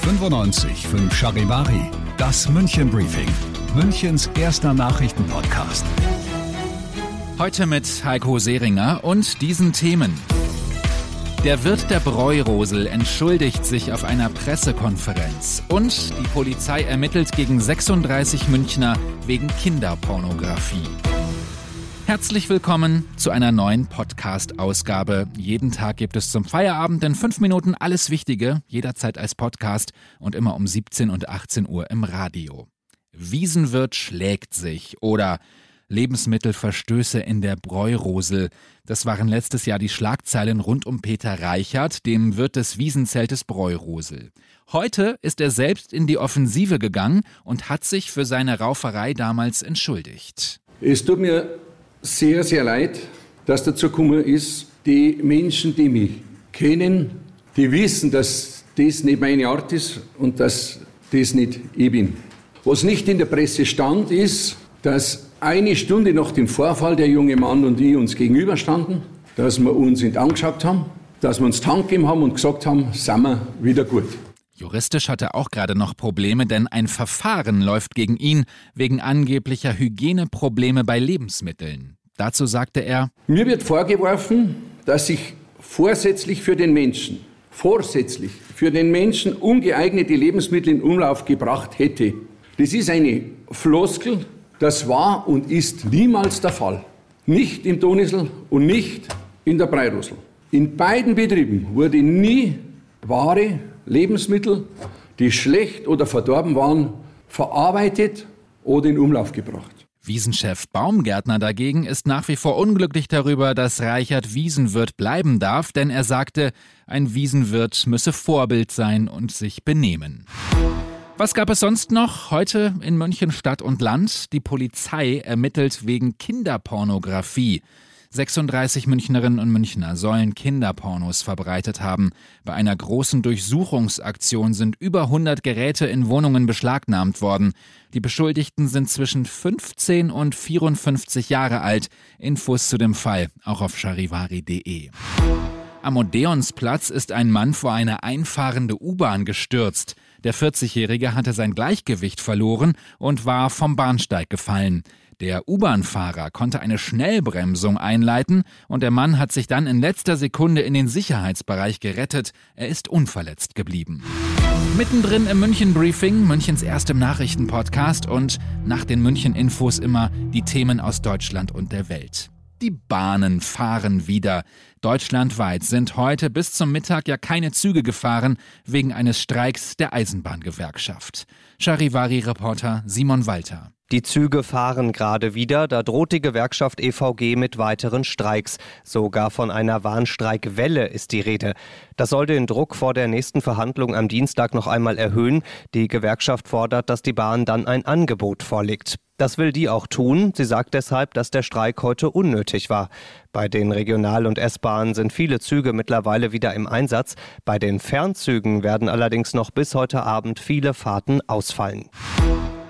95 5 Charivari, das München Briefing, Münchens erster Nachrichtenpodcast. Heute mit Heiko Seringer und diesen Themen. Der Wirt der Bräurosel entschuldigt sich auf einer Pressekonferenz und die Polizei ermittelt gegen 36 Münchner wegen Kinderpornografie. Herzlich willkommen zu einer neuen Podcast-Ausgabe. Jeden Tag gibt es zum Feierabend in fünf Minuten alles Wichtige, jederzeit als Podcast und immer um 17 und 18 Uhr im Radio. Wiesenwirt schlägt sich oder Lebensmittelverstöße in der Bräurosel. Das waren letztes Jahr die Schlagzeilen rund um Peter Reichert, dem Wirt des Wiesenzeltes Bräurosel. Heute ist er selbst in die Offensive gegangen und hat sich für seine Rauferei damals entschuldigt. Es tut mir sehr, sehr leid, dass dazu gekommen ist. Die Menschen, die mich kennen, die wissen, dass das nicht meine Art ist und dass das nicht ich bin. Was nicht in der Presse stand, ist, dass eine Stunde nach dem Vorfall der junge Mann und ich uns gegenüberstanden, dass wir uns die angeschaut haben, dass wir uns Hand gegeben haben und gesagt haben, sind wir wieder gut. Juristisch hat er auch gerade noch Probleme, denn ein Verfahren läuft gegen ihn wegen angeblicher Hygieneprobleme bei Lebensmitteln. Dazu sagte er: Mir wird vorgeworfen, dass ich vorsätzlich für den Menschen, vorsätzlich für den Menschen ungeeignete Lebensmittel in Umlauf gebracht hätte. Das ist eine Floskel, das war und ist niemals der Fall. Nicht im Donisel und nicht in der Breirosel. In beiden Betrieben wurde nie Ware Lebensmittel, die schlecht oder verdorben waren, verarbeitet oder in Umlauf gebracht. Wiesenchef Baumgärtner dagegen ist nach wie vor unglücklich darüber, dass Reichert Wiesenwirt bleiben darf, denn er sagte, ein Wiesenwirt müsse Vorbild sein und sich benehmen. Was gab es sonst noch? Heute in München Stadt und Land. Die Polizei ermittelt wegen Kinderpornografie. 36 Münchnerinnen und Münchner sollen Kinderpornos verbreitet haben. Bei einer großen Durchsuchungsaktion sind über 100 Geräte in Wohnungen beschlagnahmt worden. Die Beschuldigten sind zwischen 15 und 54 Jahre alt. Infos zu dem Fall auch auf charivari.de. Am Odeonsplatz ist ein Mann vor eine einfahrende U-Bahn gestürzt. Der 40-Jährige hatte sein Gleichgewicht verloren und war vom Bahnsteig gefallen. Der U-Bahn-Fahrer konnte eine Schnellbremsung einleiten und der Mann hat sich dann in letzter Sekunde in den Sicherheitsbereich gerettet. Er ist unverletzt geblieben. Mittendrin im München-Briefing, Münchens erstem Nachrichtenpodcast und nach den München-Infos immer die Themen aus Deutschland und der Welt. Die Bahnen fahren wieder. Deutschlandweit sind heute bis zum Mittag ja keine Züge gefahren wegen eines Streiks der Eisenbahngewerkschaft. Charivari-Reporter Simon Walter. Die Züge fahren gerade wieder, da droht die Gewerkschaft EVG mit weiteren Streiks. Sogar von einer Warnstreikwelle ist die Rede. Das soll den Druck vor der nächsten Verhandlung am Dienstag noch einmal erhöhen. Die Gewerkschaft fordert, dass die Bahn dann ein Angebot vorlegt. Das will die auch tun. Sie sagt deshalb, dass der Streik heute unnötig war. Bei den Regional- und S-Bahnen sind viele Züge mittlerweile wieder im Einsatz. Bei den Fernzügen werden allerdings noch bis heute Abend viele Fahrten ausfallen.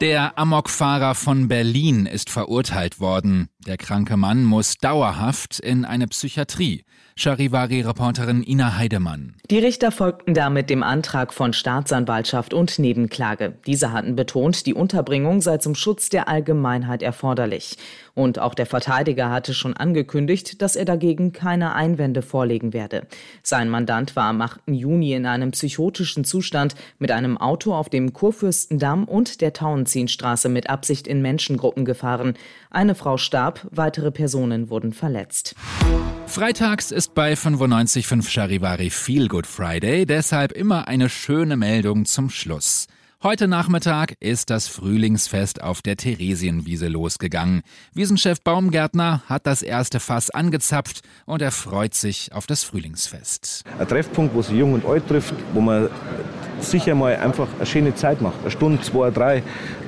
Der Amokfahrer von Berlin ist verurteilt worden. Der kranke Mann muss dauerhaft in eine Psychiatrie. Charivari-Reporterin Ina Heidemann. Die Richter folgten damit dem Antrag von Staatsanwaltschaft und Nebenklage. Diese hatten betont, die Unterbringung sei zum Schutz der Allgemeinheit erforderlich. Und auch der Verteidiger hatte schon angekündigt, dass er dagegen keine Einwände vorlegen werde. Sein Mandant war am 8. Juni in einem psychotischen Zustand mit einem Auto auf dem Kurfürstendamm und der Tauentzienstraße mit Absicht in Menschengruppen gefahren. Eine Frau starb, weitere Personen wurden verletzt. Freitags ist bei 95.5 Charivari Feel Good Friday deshalb immer eine schöne Meldung zum Schluss. Heute Nachmittag ist das Frühlingsfest auf der Theresienwiese losgegangen. Wiesenchef Baumgärtner hat das erste Fass angezapft und er freut sich auf das Frühlingsfest. Ein Treffpunkt, wo sich jung und alt trifft, wo man sicher mal einfach eine schöne Zeit macht. Eine Stunde, zwei, drei,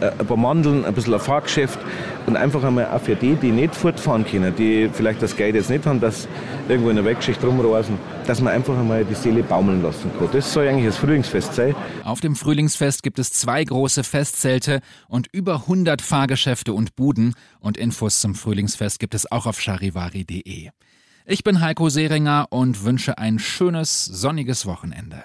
äh, ein paar Mandeln, ein bisschen ein Fahrgeschäft und einfach einmal auch für die, die nicht fortfahren können, die vielleicht das Geld jetzt nicht haben, dass irgendwo in der Wegschicht rumreisen, dass man einfach einmal die Seele baumeln lassen kann. Das soll eigentlich das Frühlingsfest sein. Auf dem Frühlingsfest gibt es zwei große Festzelte und über 100 Fahrgeschäfte und Buden und Infos zum Frühlingsfest gibt es auch auf charivari.de. Ich bin Heiko Seringer und wünsche ein schönes, sonniges Wochenende.